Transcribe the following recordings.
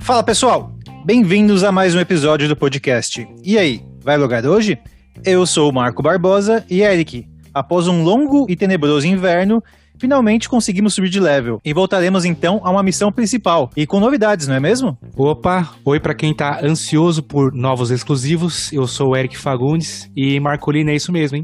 Fala pessoal, bem-vindos a mais um episódio do podcast. E aí, vai logar hoje? Eu sou o Marco Barbosa e Eric. Após um longo e tenebroso inverno, finalmente conseguimos subir de level. E voltaremos então a uma missão principal. E com novidades, não é mesmo? Opa, oi para quem tá ansioso por novos exclusivos. Eu sou o Eric Fagundes e Marcolino é isso mesmo, hein?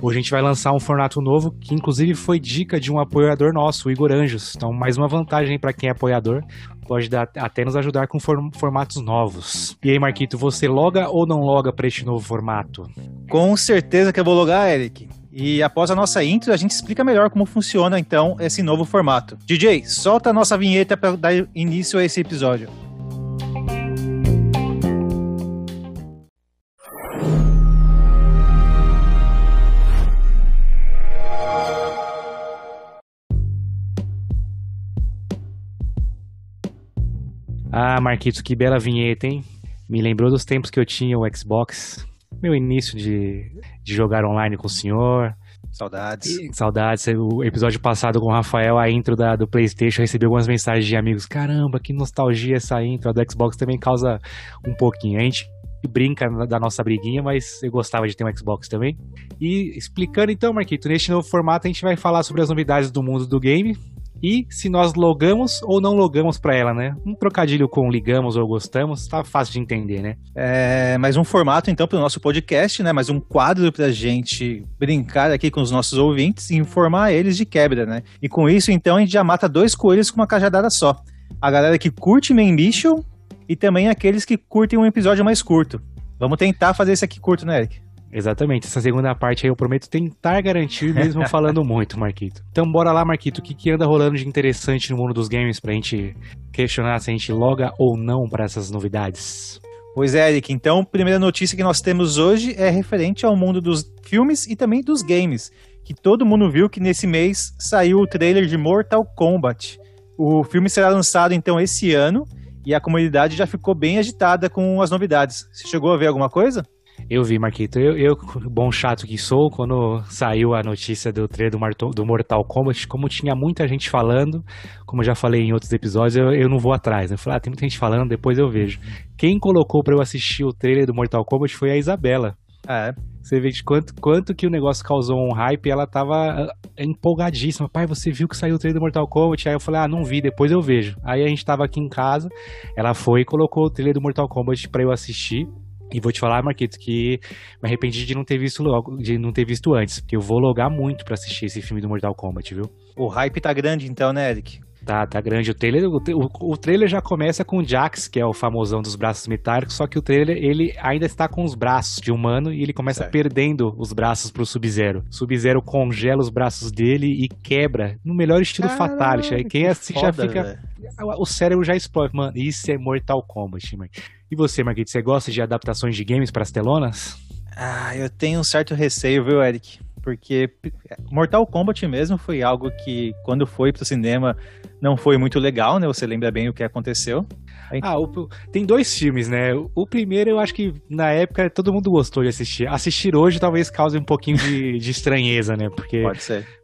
Hoje a gente vai lançar um formato novo que inclusive foi dica de um apoiador nosso, o Igor Anjos. Então, mais uma vantagem para quem é apoiador, pode dar, até nos ajudar com formatos novos. E aí, Marquito, você loga ou não loga para este novo formato? Com certeza que eu vou logar, Eric. E após a nossa intro, a gente explica melhor como funciona então esse novo formato. DJ, solta a nossa vinheta para dar início a esse episódio. Ah, Marquitos, que bela vinheta, hein? Me lembrou dos tempos que eu tinha o Xbox meu início de, de jogar online com o senhor. Saudades. E, saudades. O episódio passado com o Rafael, a intro da, do PlayStation, eu recebi algumas mensagens de amigos. Caramba, que nostalgia essa intro. A do Xbox também causa um pouquinho. A gente brinca da nossa briguinha, mas eu gostava de ter um Xbox também. E explicando então, Marquito, neste novo formato a gente vai falar sobre as novidades do mundo do game, e se nós logamos ou não logamos para ela, né? Um trocadilho com ligamos ou gostamos, tá fácil de entender, né? É, mais um formato então para o nosso podcast, né? Mais um quadro para gente brincar aqui com os nossos ouvintes e informar eles de quebra, né? E com isso então a gente já mata dois coelhos com uma cajadada só. A galera que curte Main Mission e também aqueles que curtem um episódio mais curto. Vamos tentar fazer esse aqui curto, né, Eric? Exatamente, essa segunda parte aí eu prometo tentar garantir, mesmo falando muito, Marquito. Então bora lá, Marquito, o que, que anda rolando de interessante no mundo dos games pra gente questionar se a gente loga ou não para essas novidades? Pois é, Eric, então primeira notícia que nós temos hoje é referente ao mundo dos filmes e também dos games, que todo mundo viu que nesse mês saiu o trailer de Mortal Kombat. O filme será lançado então esse ano e a comunidade já ficou bem agitada com as novidades. Você chegou a ver alguma coisa? Eu vi, Marquito. Eu, eu, bom chato que sou, quando saiu a notícia do trailer do Mortal Kombat, como tinha muita gente falando, como eu já falei em outros episódios, eu, eu não vou atrás. Né? Eu falei, ah, tem muita gente falando, depois eu vejo. Quem colocou para eu assistir o trailer do Mortal Kombat foi a Isabela. É. Você vê de quanto, quanto que o negócio causou um hype ela tava ah, empolgadíssima. Pai, você viu que saiu o trailer do Mortal Kombat? Aí eu falei, ah, não vi, depois eu vejo. Aí a gente tava aqui em casa, ela foi e colocou o trailer do Mortal Kombat pra eu assistir. E vou te falar, Marquito, que me arrependi de não ter visto logo, de não ter visto antes, porque eu vou logar muito para assistir esse filme do Mortal Kombat, viu? O hype tá grande então, né, Eric? Tá, tá grande. O trailer, o, o, trailer já começa com o Jax, que é o famosão dos braços metálicos, só que o trailer, ele ainda está com os braços de humano e ele começa certo. perdendo os braços pro Sub-Zero. Sub-Zero congela os braços dele e quebra, no melhor estilo Caramba, Fatality. Aí quem assiste já fica... Véio. O cérebro já explode. Mano, isso é Mortal Kombat, mano. E você, Marquito, você gosta de adaptações de games para as telonas? Ah, eu tenho um certo receio, viu, Eric? Porque Mortal Kombat mesmo foi algo que, quando foi pro cinema, não foi muito legal, né? Você lembra bem o que aconteceu. Ah, o, tem dois filmes, né? O primeiro eu acho que na época todo mundo gostou de assistir. Assistir hoje talvez cause um pouquinho de, de estranheza, né? Porque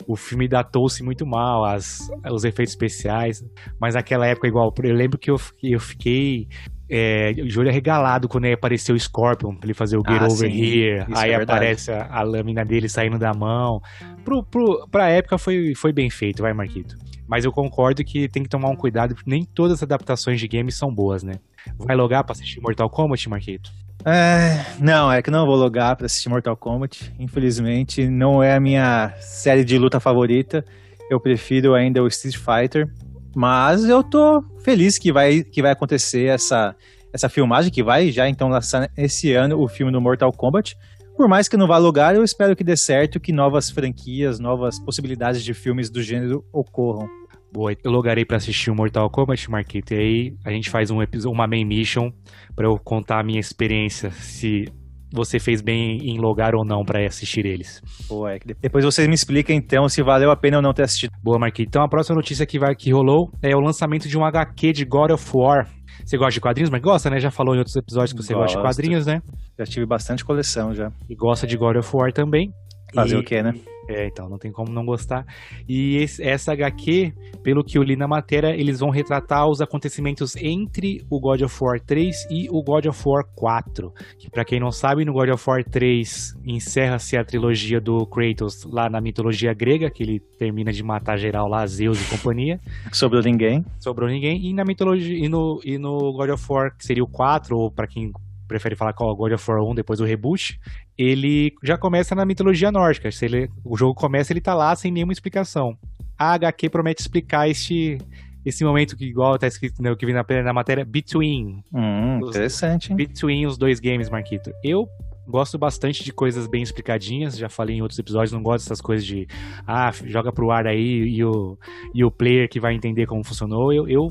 o filme datou-se muito mal, as, os efeitos especiais. Mas naquela época, igual, eu lembro que eu, eu fiquei é, de olho arregalado quando apareceu o Scorpion, pra ele fazer o Get ah, Over sim, Here. Aí é aparece a, a, lâmina dele saindo da mão. Pro, pro, pra época foi, foi bem feito, vai, Marquito. Mas eu concordo que tem que tomar um cuidado, porque nem todas as adaptações de games são boas, né? Vai logar pra assistir Mortal Kombat, Marquito? É, não, é que não vou logar pra assistir Mortal Kombat. Infelizmente, não é a minha série de luta favorita. Eu prefiro ainda o Street Fighter. Mas eu tô feliz que vai, que vai acontecer essa, essa filmagem, que vai já então lançar esse ano o filme do Mortal Kombat. Por mais que não vá lugar, eu espero que dê certo, que novas franquias, novas possibilidades de filmes do gênero ocorram. Boa, eu logarei para assistir o Mortal Kombat, Marquito, e aí a gente faz um episódio, uma main mission para eu contar a minha experiência, se você fez bem em logar ou não para assistir eles. Pô, é, depois você me explica então se valeu a pena ou não ter assistido. Boa, Marquinhos. Então a próxima notícia que, vai, que rolou é o lançamento de um HQ de God of War. Você gosta de quadrinhos, mas gosta, né? Já falou em outros episódios que você Gosto. gosta de quadrinhos, né? Já tive bastante coleção já. E gosta de God of War também. Fazer e, o quê, né? É, então, não tem como não gostar. E esse, essa HQ, pelo que eu li na matéria, eles vão retratar os acontecimentos entre o God of War 3 e o God of War 4. Que para quem não sabe, no God of War 3 encerra-se a trilogia do Kratos lá na mitologia grega, que ele termina de matar geral lá, Zeus e companhia. Sobrou ninguém. Sobrou ninguém. E na mitologia e no, e no God of War, que seria o 4, ou para quem prefere falar qual God of War 1 depois do reboot, ele já começa na mitologia nórdica. Se ele, o jogo começa, ele tá lá sem nenhuma explicação. A HQ promete explicar este, esse momento que, igual tá escrito né, o que vem na, na matéria, between. Hum, os, interessante. Between os dois games, Marquito. Eu Gosto bastante de coisas bem explicadinhas, já falei em outros episódios, não gosto dessas coisas de ah, joga pro ar aí e o, e o player que vai entender como funcionou. Eu, eu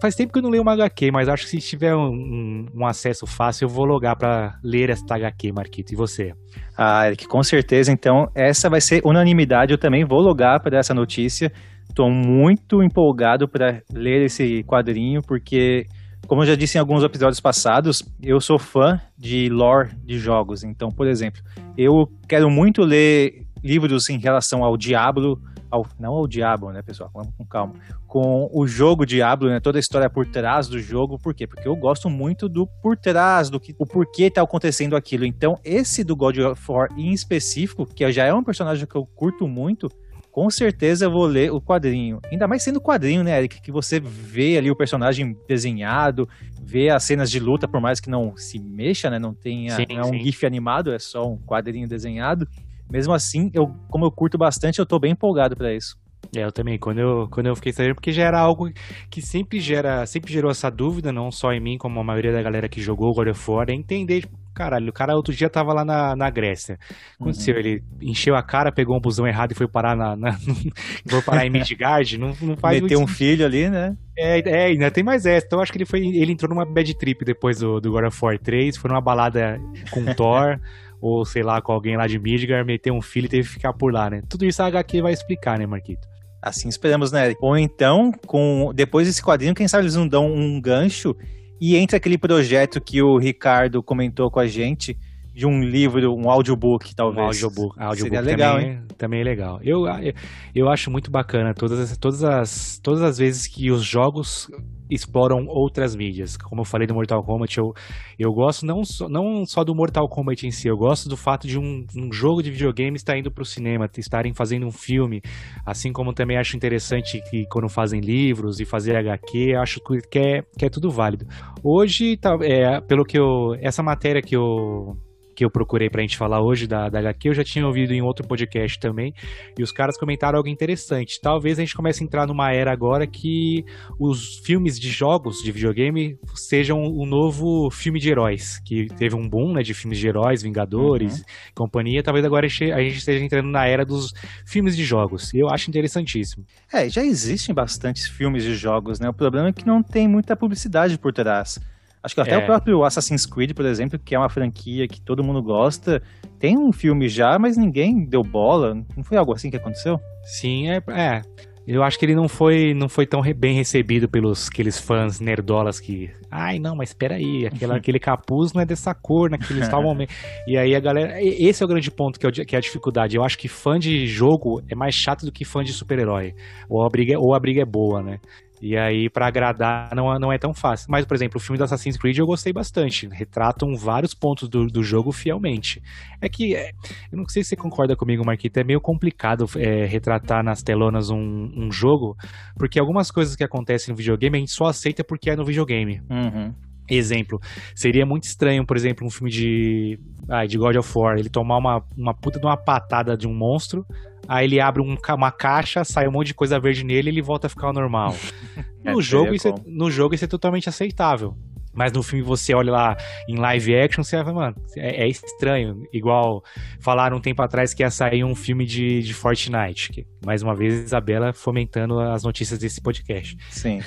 faz tempo que eu não leio uma HQ, mas acho que se tiver um, um, acesso fácil, eu vou logar para ler esta HQ, Marquito. E você? Ah, Eric, com certeza. Então, essa vai ser unanimidade. Eu também vou logar para essa notícia. Estou muito empolgado para ler esse quadrinho, porque como eu já disse em alguns episódios passados, eu sou fã de lore de jogos. Então, por exemplo, eu quero muito ler livros em relação ao Diablo, ao, não ao Diablo, né, pessoal? Vamos com calma. Com o jogo Diablo, né? Toda a história por trás do jogo. Por quê? Porque eu gosto muito do por trás, do que, o porquê tá acontecendo aquilo. Então, esse do God of War em específico, que já é um personagem que eu curto muito, com certeza eu vou ler o quadrinho. Ainda mais sendo quadrinho, né, Eric? Que você vê ali o personagem desenhado, vê as cenas de luta, por mais que não se mexa, né? Não tenha. Sim, não é um. GIF animado, é só um quadrinho desenhado. Mesmo assim, eu, como eu curto bastante, eu tô bem empolgado para isso. É, eu também, quando eu, quando eu fiquei sabendo, porque já era algo que sempre gera, sempre gerou essa dúvida, não só em mim, como a maioria da galera que jogou God of War, é entender, tipo, caralho, o cara outro dia tava lá na, na Grécia. Aconteceu, uhum. ele encheu a cara, pegou um busão errado e foi parar na. na foi parar em Midgard, não, não faz Meteu um filho ali, né? É, é, ainda tem mais essa. Então acho que ele foi. Ele entrou numa bad trip depois do, do God of War 3, foi numa balada com Thor. ou sei lá, com alguém lá de Midgard, meteu um filho e teve que ficar por lá, né? Tudo isso a HQ vai explicar, né, Marquito? Assim esperamos, né? Ou então, com depois desse quadrinho, quem sabe eles não dão um gancho e entra aquele projeto que o Ricardo comentou com a gente de um livro, um audiobook, talvez. Um audiobook. audiobook Seria legal, também, hein? Também é legal. Eu, eu, acho muito bacana todas, todas, as, todas as vezes que os jogos exploram outras mídias. Como eu falei do Mortal Kombat, eu, eu gosto não, so, não só do Mortal Kombat em si, eu gosto do fato de um, um jogo de videogame estar indo para o cinema, estarem fazendo um filme, assim como também acho interessante que quando fazem livros e fazer HQ, acho que é, que é tudo válido. Hoje, tá, é, pelo que eu. Essa matéria que eu que eu procurei pra gente falar hoje da, da HQ, eu já tinha ouvido em outro podcast também, e os caras comentaram algo interessante. Talvez a gente comece a entrar numa era agora que os filmes de jogos de videogame sejam o um novo filme de heróis, que teve um boom, né, de filmes de heróis, Vingadores, uhum. companhia, talvez agora a gente esteja entrando na era dos filmes de jogos, e eu acho interessantíssimo. É, já existem bastantes filmes de jogos, né, o problema é que não tem muita publicidade por trás. Acho que até é. o próprio Assassin's Creed, por exemplo, que é uma franquia que todo mundo gosta, tem um filme já, mas ninguém deu bola. Não foi algo assim que aconteceu? Sim, é. é. Eu acho que ele não foi, não foi tão bem recebido pelos aqueles fãs nerdolas que. Ai, não, mas espera aí, aquela, aquele capuz não é dessa cor naquele tal momento. E aí a galera. Esse é o grande ponto que é, que é a dificuldade. Eu acho que fã de jogo é mais chato do que fã de super-herói. Ou, a briga, ou a briga é boa, né? E aí, para agradar, não, não é tão fácil. Mas, por exemplo, o filme do Assassin's Creed eu gostei bastante. Retratam vários pontos do, do jogo fielmente. É que, é, eu não sei se você concorda comigo, Marquita, é meio complicado é, retratar nas telonas um, um, jogo, porque algumas coisas que acontecem no videogame a gente só aceita porque é no videogame. Uhum. Exemplo, seria muito estranho, por exemplo, um filme de, ah, de God of War, ele tomar uma, uma puta de uma patada de um monstro, aí ele abre um, uma caixa, sai um monte de coisa verde nele e ele volta a ficar normal. no, é, jogo, isso é, no jogo isso é totalmente aceitável. Mas no filme você olha lá em live action, você vai, mano, é, é, estranho. Igual falaram um tempo atrás que ia sair um filme de, de Fortnite. Que, mais uma vez, Isabela fomentando as notícias desse podcast. Sim.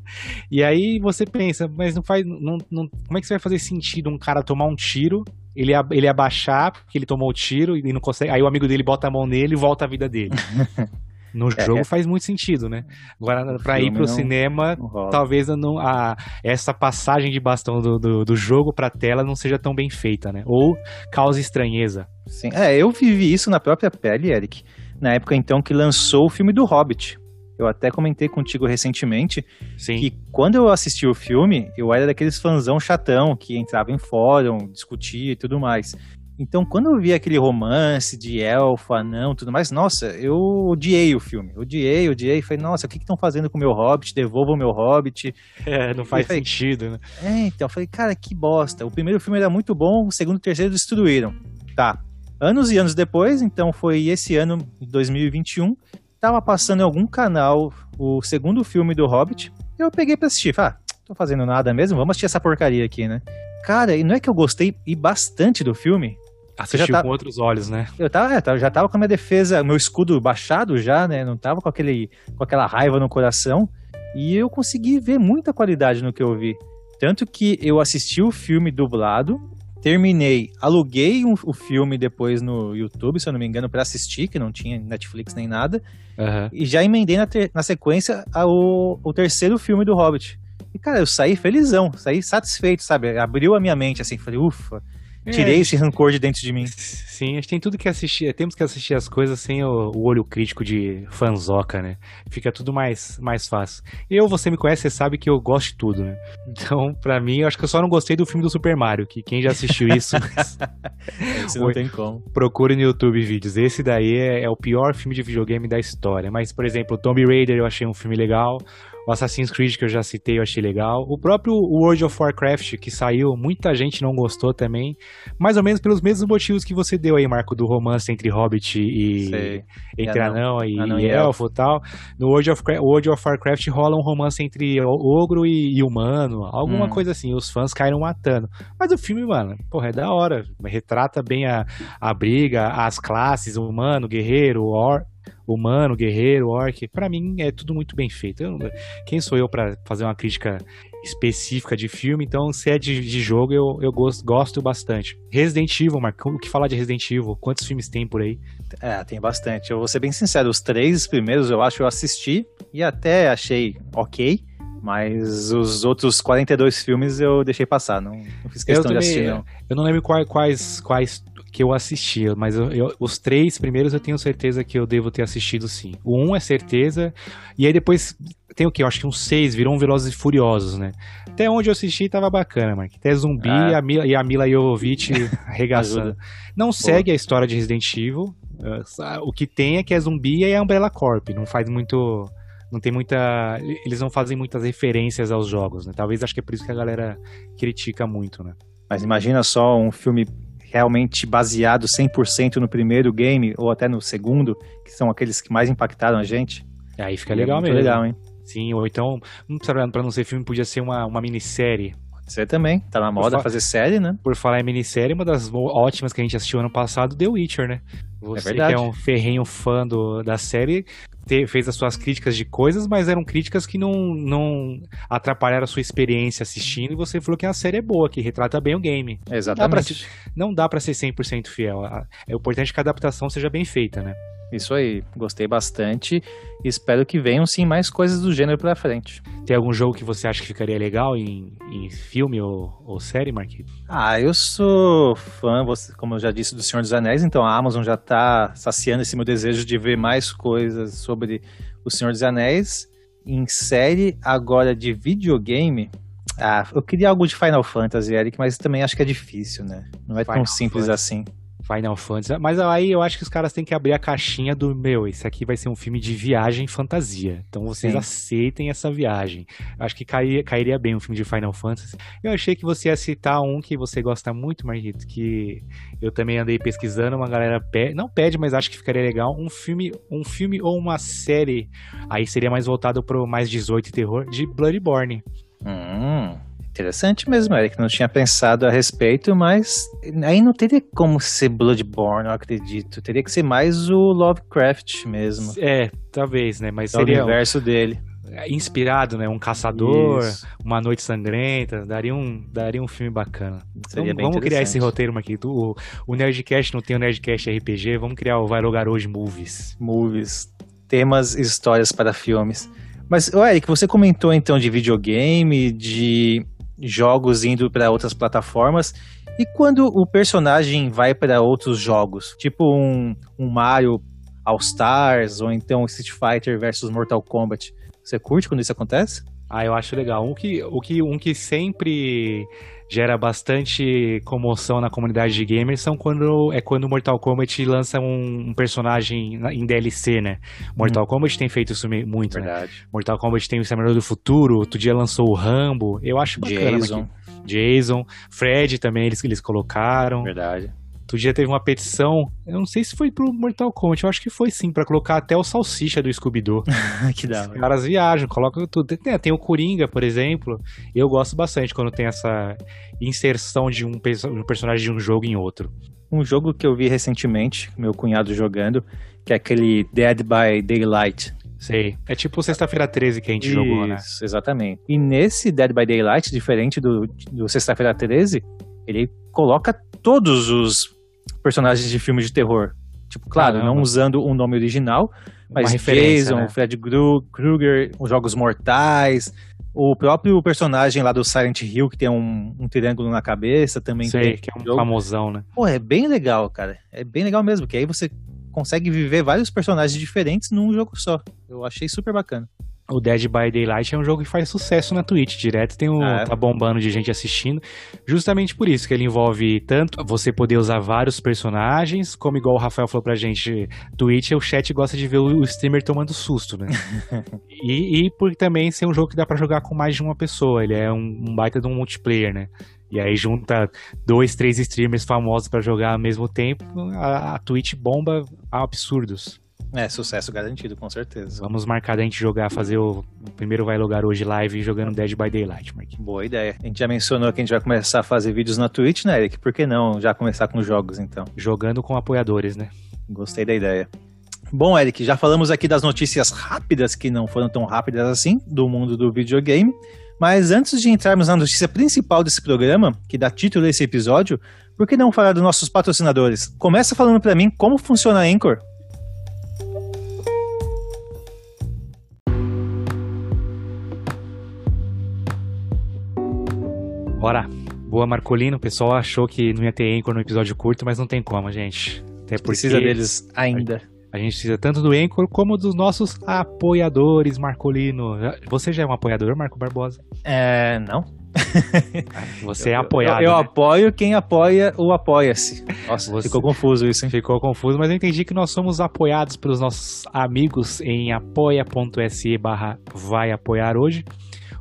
e aí você pensa, mas não faz. Não, não, como é que você vai fazer sentido um cara tomar um tiro ele, ele abaixar, porque ele tomou o tiro e não consegue. Aí o amigo dele bota a mão nele e volta a vida dele. No é, jogo é. faz muito sentido, né? Agora, para ir pro não, cinema, não talvez não, a, essa passagem de bastão do, do, do jogo pra tela não seja tão bem feita, né? Ou cause estranheza. Sim, é, eu vivi isso na própria pele, Eric. Na época, então, que lançou o filme do Hobbit. Eu até comentei contigo recentemente Sim. que quando eu assisti o filme, eu era daqueles fãzão chatão que entrava em fórum, discutia e tudo mais. Então, quando eu vi aquele romance de elfo, anão tudo mais, nossa, eu odiei o filme. Odiei, odiei. Falei, nossa, o que estão fazendo com o meu Hobbit? Devolva o meu Hobbit. É, não faz falei, sentido, né? É, então, falei, cara, que bosta. O primeiro filme era muito bom, o segundo e o terceiro destruíram. Tá. Anos e anos depois, então foi esse ano, 2021, tava passando em algum canal o segundo filme do Hobbit. Eu peguei pra assistir. Falei, ah, tô fazendo nada mesmo, vamos assistir essa porcaria aqui, né? Cara, e não é que eu gostei e bastante do filme. Assistiu tá... com outros olhos, né? Eu tava, é, já tava com a minha defesa, meu escudo baixado já, né? Não tava com, aquele, com aquela raiva no coração. E eu consegui ver muita qualidade no que eu vi. Tanto que eu assisti o filme dublado, terminei, aluguei um, o filme depois no YouTube, se eu não me engano, para assistir, que não tinha Netflix nem nada. Uhum. E já emendei na, ter, na sequência o terceiro filme do Hobbit. E, cara, eu saí felizão, saí satisfeito, sabe? Abriu a minha mente, assim, falei, ufa, é, tirei esse rancor de dentro de mim. Sim, a gente tem tudo que assistir, temos que assistir as coisas sem o, o, olho crítico de fanzoca, né? Fica tudo mais, mais fácil. Eu, você me conhece, você sabe que eu gosto de tudo, né? Então, pra mim, eu acho que eu só não gostei do filme do Super Mario, que quem já assistiu isso... Esse não tem como. Procure no YouTube vídeos. Esse daí é, é o pior filme de videogame da história. Mas, por exemplo, Tomb Raider eu achei um filme legal. O Assassin's Creed que eu já citei, eu achei legal. O próprio World of Warcraft que saiu, muita gente não gostou também. Mais ou menos pelos mesmos motivos que você deu aí, Marco, do romance entre Hobbit e Sei. entre anão, anão e, anão e elfo e tal. No World of, World of Warcraft rola um romance entre ogro e, e humano, alguma hum. coisa assim. Os fãs caíram matando. Mas o filme, mano, porra, é da hora. Retrata bem a, a briga, as classes, humano, guerreiro, or, humano, guerreiro, orc, para mim é tudo muito bem feito. Eu, quem sou eu para fazer uma crítica específica de filme? Então, se é de, de jogo, eu, eu gosto, gosto bastante. Resident Evil, Marco, o que falar de Resident Evil? Quantos filmes tem por aí? É, tem bastante. Eu vou ser bem sincero, os três primeiros eu acho que eu assisti e até achei ok. Mas os outros 42 filmes eu deixei passar, não, não fiz questão também, de assistir, não. Eu não lembro quais, quais, quais que eu assisti, mas eu, eu, os três primeiros eu tenho certeza que eu devo ter assistido sim. O um é certeza, e aí depois tem o que? Eu acho que uns seis, virou um Velozes e Furiosos, né? Até onde eu assisti tava bacana, Mark. Até zumbi ah. e, a Mila, e a Mila Jovovich arregaçando. Não segue a história de Resident Evil. Uh, o que tem é que é zumbi e é Umbrella Corp. Não faz muito não tem muita. Eles não fazem muitas referências aos jogos, né? Talvez acho que é por isso que a galera critica muito, né? Mas imagina só um filme realmente baseado 100% no primeiro game ou até no segundo, que são aqueles que mais impactaram a gente. Aí fica legal é mesmo. legal, hein? Sim, ou então, para não ser filme, podia ser uma, uma minissérie. Você também, tá na moda fazer série, né? Por falar em minissérie, uma das ótimas que a gente assistiu ano passado, The Witcher, né? Você é verdade. que é um ferrenho fã do, da série, te, fez as suas críticas de coisas, mas eram críticas que não, não atrapalharam a sua experiência assistindo, e você falou que a série é boa, que retrata bem o game. Exatamente. Não dá pra, ser 100% fiel. É importante que a adaptação seja bem feita, né? Isso aí, gostei bastante e espero que venham sim mais coisas do gênero pra frente. Tem algum jogo que você acha que ficaria legal em, em filme ou, ou série, Marquinhos? Ah, eu sou fã, como eu já disse, do Senhor dos Anéis, então a Amazon já tá saciando esse meu desejo de ver mais coisas sobre o Senhor dos Anéis. Em série, agora de videogame, ah, eu queria algo de Final Fantasy, Eric, mas também acho que é difícil, né? Não é Final tão simples Fantasy. assim. Final Fantasy. Mas aí eu acho que os caras têm que abrir a caixinha do meu. Esse aqui vai ser um filme de viagem fantasia. Então vocês Sim. aceitem essa viagem. Eu acho que cairia, cairia bem um filme de Final Fantasy. Eu achei que você ia citar um que você gosta muito, Marquito, que eu também andei pesquisando. Uma galera pede, não pede, mas acho que ficaria legal. Um filme, um filme ou uma série. Aí seria mais voltado pro mais 18 terror de Bloodborne. Hum. Interessante mesmo, Eric. Não tinha pensado a respeito, mas aí não teria como ser Bloodborne, eu acredito. Teria que ser mais o Lovecraft mesmo. É, talvez, né? Mas é seria o universo um... dele. Inspirado, né? Um caçador, Isso. uma noite sangrenta, daria um, daria um filme bacana. Seria então, vamos criar esse roteiro, Marquito. O, o Nerdcast não tem o Nerdcast RPG, vamos criar o Vai Logar Hoje Movies. Movies. temas e histórias para filmes. Mas, Eric, você comentou então de videogame, de jogos indo para outras plataformas. E quando o personagem vai para outros jogos, tipo um, um Mario All Stars ou então Street Fighter versus Mortal Kombat, você curte quando isso acontece? Ah, eu acho legal. Um que, o que, um que sempre gera bastante comoção na comunidade de gamers são quando é quando Mortal Kombat lança um, um personagem em DLC, né? Mortal hum. Kombat tem feito isso muito, né? Verdade. Né? Mortal Kombat tem o Exterminador do Futuro, outro dia lançou o Rambo. Eu acho bacana. Jason. Jason, Fred também eles eles colocaram. Verdade. Outro dia teve uma petição, eu não sei se foi pro Mortal Kombat, eu acho que foi sim, para colocar até o Salsicha do Scooby-Doo. que da Os caras viajam, colocam tudo. Tem, tem, o Coringa, por exemplo. Eu gosto bastante quando tem essa inserção de um, um personagem de um jogo em outro. Um jogo que eu vi recentemente, meu cunhado jogando, que é aquele Dead by Daylight. Sei. É tipo Sexta-feira 13 que a gente Isso, jogou, né? Isso, exatamente. E nesse Dead by Daylight, diferente do, do Sexta-feira 13, ele coloca todos os personagens de filmes de terror. Tipo, claro, Caramba. não usando o nome original, mas Jason, né? Fred Krueger, os Jogos Mortais, o próprio personagem lá do Silent Hill, que tem um, um triângulo na cabeça, também Sei, tem, que é um jogo. famosão, né? Pô, é bem legal, cara. É bem legal mesmo, que aí você consegue viver vários personagens diferentes num jogo só. Eu achei super bacana. O Dead by Daylight é um jogo que faz sucesso na Twitch, direto tem um, ah, é. tá bombando de gente assistindo, justamente por isso que ele envolve tanto você poder usar vários personagens, como igual o Rafael falou pra gente, Twitch, o chat gosta de ver o streamer tomando susto, né? e, e por também ser um jogo que dá para jogar com mais de uma pessoa, ele é um, um baita de um multiplayer, né? E aí junta dois, três streamers famosos para jogar ao mesmo tempo, a, a Twitch bomba a absurdos. É, sucesso garantido, com certeza. Vamos marcar a gente jogar, fazer o, o primeiro vai logar hoje live jogando Dead by Daylight, Mark. Boa ideia. A gente já mencionou que a gente vai começar a fazer vídeos na Twitch, né, Eric? Por que não já começar com jogos, então? Jogando com apoiadores, né? Gostei da ideia. Bom, Eric, já falamos aqui das notícias rápidas, que não foram tão rápidas assim, do mundo do videogame. Mas antes de entrarmos na notícia principal desse programa, que dá título a esse episódio, por que não falar dos nossos patrocinadores? Começa falando para mim como funciona a Anchor. Bora. Boa, Marcolino. O pessoal achou que não ia ter Anchor no episódio curto, mas não tem como, gente. Até precisa deles ainda. A gente precisa tanto do Anchor como dos nossos apoiadores, Marcolino. Você já é um apoiador, Marco Barbosa? É, não. Você é apoiado. Eu, eu, eu né? apoio quem apoia o apoia-se. Nossa, Você... ficou confuso isso, hein? Ficou confuso, mas eu entendi que nós somos apoiados pelos nossos amigos em apoia.se barra vai apoiar hoje.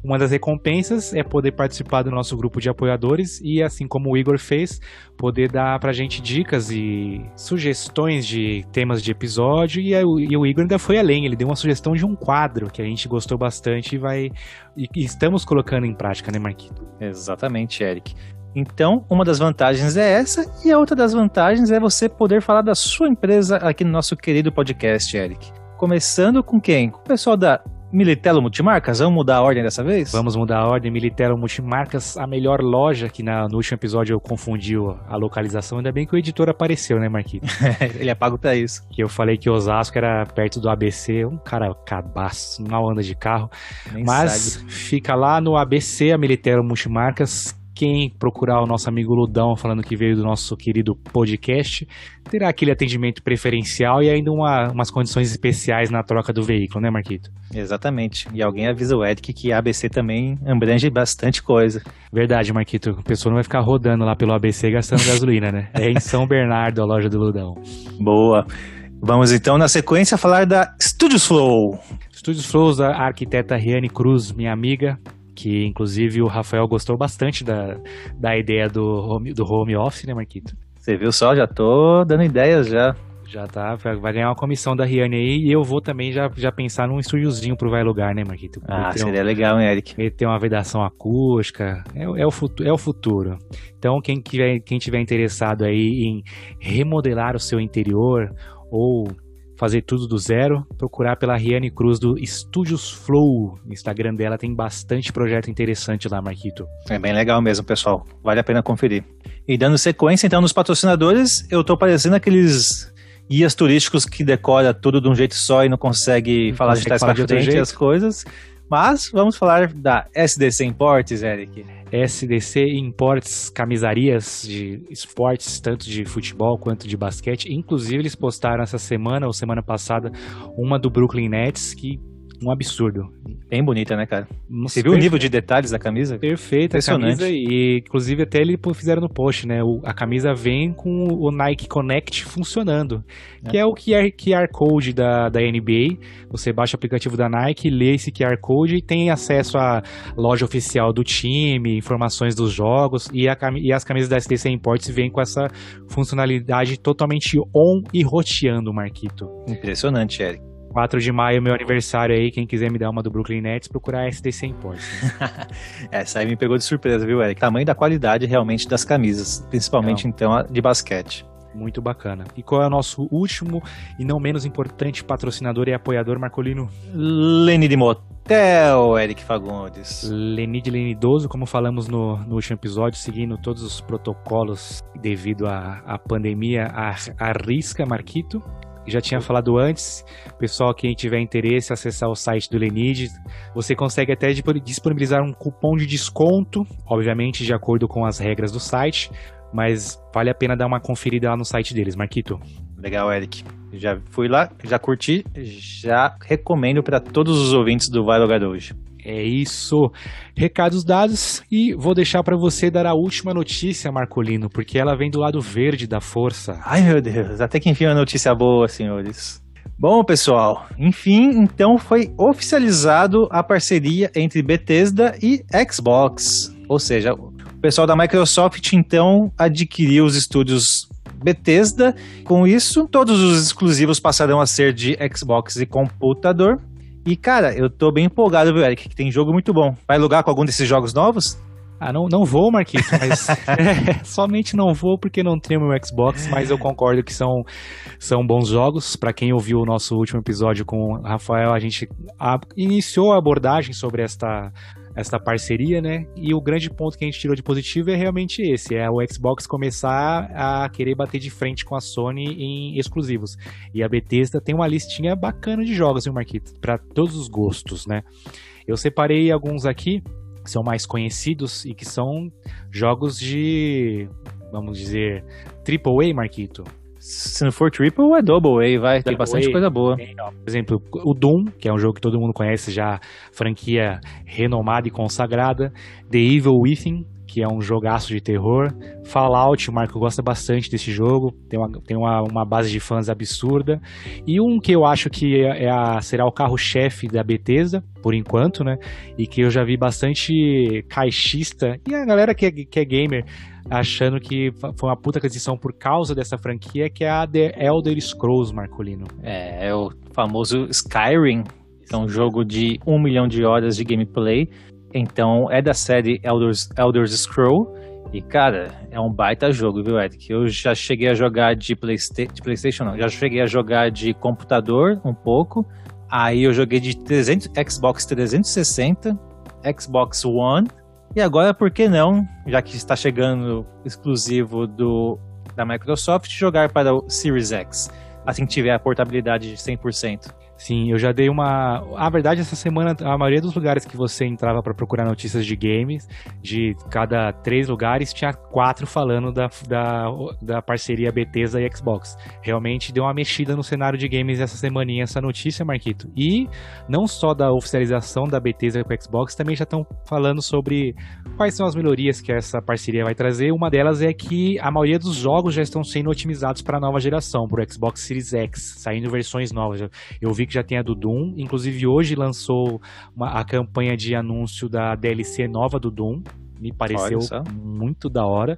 Uma das recompensas é poder participar do nosso grupo de apoiadores e, assim como o Igor fez, poder dar pra gente dicas e sugestões de temas de episódio. E, e o Igor ainda foi além, ele deu uma sugestão de um quadro que a gente gostou bastante e vai. E, e estamos colocando em prática, né, Marquito? Exatamente, Eric. Então, uma das vantagens é essa, e a outra das vantagens é você poder falar da sua empresa aqui no nosso querido podcast, Eric. Começando com quem? Com o pessoal da Militelo Multimarcas, vamos mudar a ordem dessa vez? Vamos mudar a ordem. Militelo Multimarcas, a melhor loja, que na, no último episódio eu confundi a localização. Ainda bem que o editor apareceu, né, Marquinhos? Ele é pago pra isso. Que eu falei que Osasco era perto do ABC, um cara cabaço, mal anda de carro. Nem Mas sabe. fica lá no ABC, a Militelo Multimarcas, quem procurar o nosso amigo Ludão falando que veio do nosso querido podcast, terá aquele atendimento preferencial e ainda uma, umas condições especiais na troca do veículo, né, Marquito? Exatamente. E alguém avisa o Edic que a ABC também abrange bastante coisa. Verdade, Marquito. A pessoa não vai ficar rodando lá pelo ABC gastando gasolina, né? É em São Bernardo a loja do Ludão. Boa. Vamos então, na sequência, falar da Studios Flow. Studios Flow, da arquiteta Riane Cruz, minha amiga, que inclusive o Rafael gostou bastante da, da ideia do home, do home office, né, Marquito? Você viu só? Já tô dando ideias já. Já tá, vai ganhar uma comissão da Riane aí e eu vou também já, já pensar num estúdiozinho pro Vai Lugar, né, Marquito? Ah, seria um, legal, hein, Eric? Ter uma vedação acústica, é, é, o futuro, é o futuro. Então, quem tiver, quem tiver interessado aí em remodelar o seu interior ou fazer tudo do zero, procurar pela Riane Cruz do Estúdios Flow. O Instagram dela tem bastante projeto interessante lá, Marquito. É bem legal mesmo, pessoal. Vale a pena conferir. E dando sequência, então, nos patrocinadores, eu tô parecendo aqueles guias turísticos que decora tudo de um jeito só e não consegue não falar consegue de trás para frente as coisas. Mas vamos falar da SDC Imports, Eric. SDC Imports camisarias de esportes, tanto de futebol quanto de basquete. Inclusive, eles postaram essa semana ou semana passada uma do Brooklyn Nets que um absurdo. Bem bonita, né, cara? Você viu o nível de detalhes da camisa? Perfeita a camisa e inclusive até eles fizeram no post, né? O, a camisa vem com o Nike Connect funcionando, é. que é o QR, QR Code da, da NBA. Você baixa o aplicativo da Nike, lê esse QR Code e tem acesso à loja oficial do time, informações dos jogos e, a, e as camisas da STC Imports vêm com essa funcionalidade totalmente on e roteando, Marquito. Impressionante, Eric. 4 de maio, meu aniversário aí. Quem quiser me dar uma do Brooklyn Nets, procurar a SDC Import. Essa aí me pegou de surpresa, viu, Eric? Tamanho da qualidade realmente das camisas, principalmente então a de basquete. Muito bacana. E qual é o nosso último e não menos importante patrocinador e apoiador, Marcolino? Leni de Motel, Eric Fagundes. Leni de Lenidoso, como falamos no, no último episódio, seguindo todos os protocolos devido à, à pandemia, arrisca Marquito já tinha falado antes, pessoal, quem tiver interesse, acessar o site do Lenid, você consegue até disponibilizar um cupom de desconto, obviamente de acordo com as regras do site, mas vale a pena dar uma conferida lá no site deles, Marquito. Legal, Eric. Já fui lá, já curti, já recomendo para todos os ouvintes do Vai Logar hoje. É isso. Recados dados e vou deixar para você dar a última notícia, Marcolino, porque ela vem do lado verde da força. Ai, meu Deus, até que enfim uma notícia boa, senhores. Bom, pessoal, enfim, então foi oficializado a parceria entre Bethesda e Xbox. Ou seja, o pessoal da Microsoft então adquiriu os estúdios Bethesda. Com isso, todos os exclusivos passarão a ser de Xbox e computador. E, cara, eu tô bem empolgado, viu, Eric? Que tem jogo muito bom. Vai lugar com algum desses jogos novos? Ah, não, não vou, Marquinhos, mas é, somente não vou porque não tenho meu Xbox, mas eu concordo que são, são bons jogos. Para quem ouviu o nosso último episódio com o Rafael, a gente a, iniciou a abordagem sobre esta essa parceria, né? E o grande ponto que a gente tirou de positivo é realmente esse: é o Xbox começar a querer bater de frente com a Sony em exclusivos. E a Bethesda tem uma listinha bacana de jogos, viu, Marquito? Para todos os gostos, né? Eu separei alguns aqui que são mais conhecidos e que são jogos de, vamos dizer, AAA, Marquito se não for triple, é double A, vai. Tem bastante a. coisa boa. Por exemplo, o Doom, que é um jogo que todo mundo conhece já, franquia renomada e consagrada. The Evil Within, que é um jogaço de terror. Fallout, o Marco gosta bastante desse jogo, tem uma, tem uma, uma base de fãs absurda. E um que eu acho que é, é a, será o carro-chefe da Bethesda, por enquanto, né? E que eu já vi bastante caixista e a galera que é, que é gamer achando que foi uma puta aquisição por causa dessa franquia, que é a The Elder Scrolls, Marcolino. É, é o famoso Skyrim, é um jogo de um milhão de horas de gameplay. Então é da série Elder, Elder Scroll. E, cara, é um baita jogo, viu, Eric? Eu já cheguei a jogar de, Playsta de PlayStation, não. Já cheguei a jogar de computador um pouco. Aí eu joguei de 300, Xbox 360, Xbox One e agora, por que não, já que está chegando exclusivo do, da Microsoft, jogar para o Series X, assim que tiver a portabilidade de 100%? Sim, eu já dei uma. A verdade, essa semana, a maioria dos lugares que você entrava para procurar notícias de games, de cada três lugares, tinha quatro falando da, da, da parceria Bethesda e Xbox. Realmente deu uma mexida no cenário de games essa semaninha, essa notícia, Marquito. E não só da oficialização da Bethesda com o Xbox, também já estão falando sobre quais são as melhorias que essa parceria vai trazer. Uma delas é que a maioria dos jogos já estão sendo otimizados para a nova geração, para o Xbox Series X, saindo versões novas. Eu vi que já tem a do Doom. Inclusive, hoje lançou uma, a campanha de anúncio da DLC nova do Doom. Me pareceu muito da hora.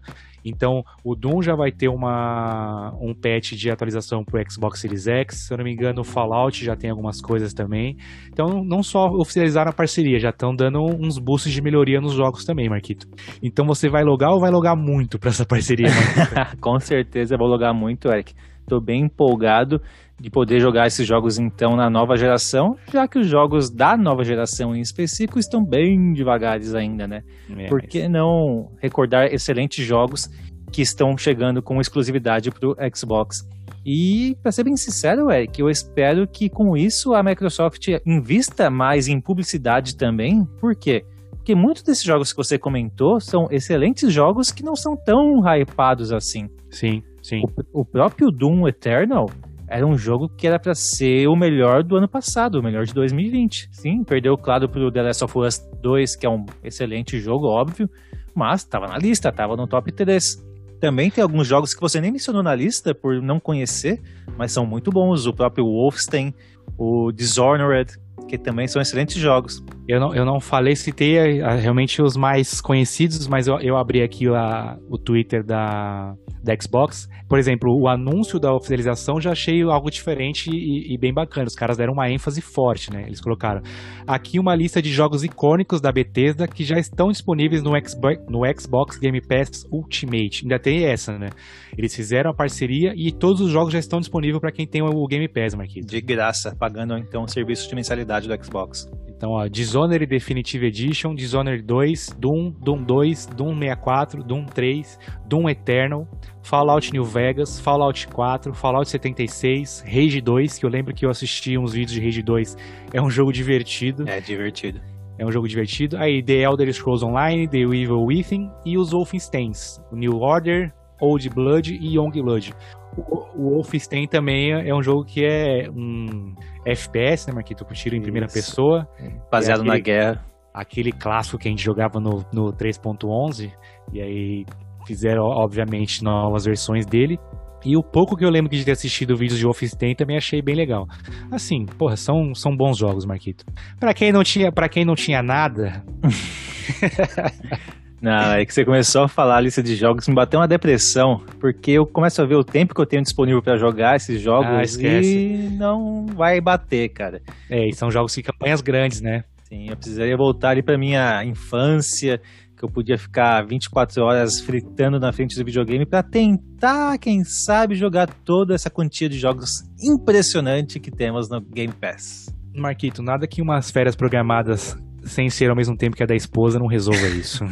Então, o Doom já vai ter uma, um patch de atualização para o Xbox Series X. Se eu não me engano, o Fallout já tem algumas coisas também. Então, não só oficializaram a parceria, já estão dando uns boosts de melhoria nos jogos também, Marquito. Então, você vai logar ou vai logar muito para essa parceria, Com certeza, vou logar muito, Eric. Estou bem empolgado de poder jogar esses jogos então na nova geração, já que os jogos da nova geração em específico estão bem devagares ainda, né? É, Por que não recordar excelentes jogos que estão chegando com exclusividade para o Xbox E, para ser bem sincero, Eric, eu espero que com isso a Microsoft invista mais em publicidade também. Por quê? Porque muitos desses jogos que você comentou são excelentes jogos que não são tão hypados assim. Sim, sim. O, o próprio Doom Eternal era um jogo que era para ser o melhor do ano passado, o melhor de 2020. Sim, perdeu, claro, pro The Last of Us 2, que é um excelente jogo, óbvio, mas estava na lista, estava no top 3. Também tem alguns jogos que você nem mencionou na lista por não conhecer, mas são muito bons. O próprio Wolfenstein, o Dishonored, que também são excelentes jogos. Eu não, eu não falei, citei a, a, realmente os mais conhecidos, mas eu, eu abri aqui a, o Twitter da, da Xbox. Por exemplo, o anúncio da oficialização já achei algo diferente e, e, bem bacana. Os caras deram uma ênfase forte, né? Eles colocaram aqui uma lista de jogos icônicos da Bethesda que já estão disponíveis no Xbox, no Xbox Game Pass Ultimate. Ainda tem essa, né? Eles fizeram a parceria e todos os jogos já estão disponíveis para quem tem o Game Pass, Marquinhos. De graça, pagando então o serviço de mensalidade do Xbox. Então, ó, Dishonored Definitive Edition, Dishonored 2, Doom, Doom 2, Doom 64, Doom 3, Doom Eternal, Fallout New Vegas, Fallout 4, Fallout 76, Rage 2, que eu lembro que eu assisti uns vídeos de Rage 2. É um jogo divertido. É divertido. É um jogo divertido. Aí, The Elder Scrolls Online, The Evil Within e os Wolfensteins. New Order, Old Blood e Young Blood. O, Wolfenstein também é um jogo que é um FPS, né, Marquito? Com tiro em primeira Isso. pessoa. Baseado é aquele, na guerra. Aquele clássico que a gente jogava no, no 3.11. E aí fizeram, obviamente, novas versões dele. E o pouco que eu lembro de ter assistido vídeos de Wolfenstein também achei bem legal. Assim, porra, são, são bons jogos, Marquito. Para quem não tinha, para quem não tinha nada, Não, é que você começou a falar a lista de jogos, me bateu uma depressão, porque eu começo a ver o tempo que eu tenho disponível para jogar esses jogos ah, e não vai bater, cara. É, e são jogos que campanhas grandes, né? Sim, eu precisaria voltar ali pra minha infância, que eu podia ficar 24 horas fritando na frente do videogame para tentar, quem sabe, jogar toda essa quantia de jogos impressionante que temos no Game Pass. Marquito, nada que umas férias programadas sem ser ao mesmo tempo que a da esposa não resolva isso.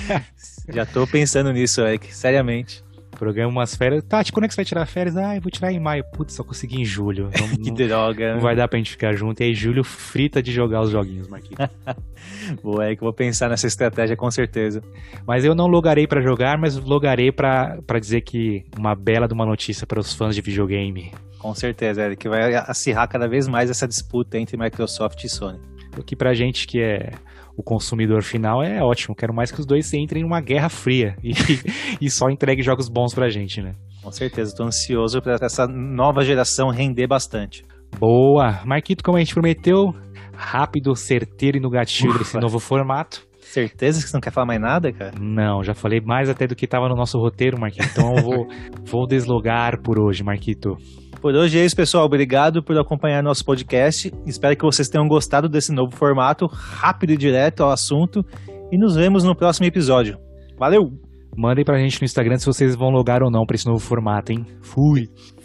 Já tô pensando nisso, Eric, seriamente. Programa umas férias. Tati, quando é que você vai tirar férias? Ah, eu vou tirar em maio. Putz, só consegui em julho. Não, que droga. Não vai dar pra gente ficar junto. E aí, julho frita de jogar os joguinhos, Marquinhos. Boa, é que eu vou pensar nessa estratégia com certeza. Mas eu não logarei para jogar, mas logarei para dizer que uma bela de uma notícia para os fãs de videogame. Com certeza, Eric, vai acirrar cada vez mais essa disputa entre Microsoft e Sony. O que pra gente que é o consumidor final é ótimo. Quero mais que os dois entrem em uma guerra fria e, e só entregue jogos bons pra gente, né? Com certeza, estou ansioso para essa nova geração render bastante. Boa! Marquito, como a gente prometeu, rápido, certeiro e no gatilho desse novo formato. Certeza que você não quer falar mais nada, cara? Não, já falei mais até do que estava no nosso roteiro, Marquito. Então eu vou, vou deslogar por hoje, Marquito. Por hoje é isso, pessoal. Obrigado por acompanhar nosso podcast. Espero que vocês tenham gostado desse novo formato, rápido e direto ao assunto. E nos vemos no próximo episódio. Valeu! Mandem pra gente no Instagram se vocês vão logar ou não pra esse novo formato, hein? Fui! Fui!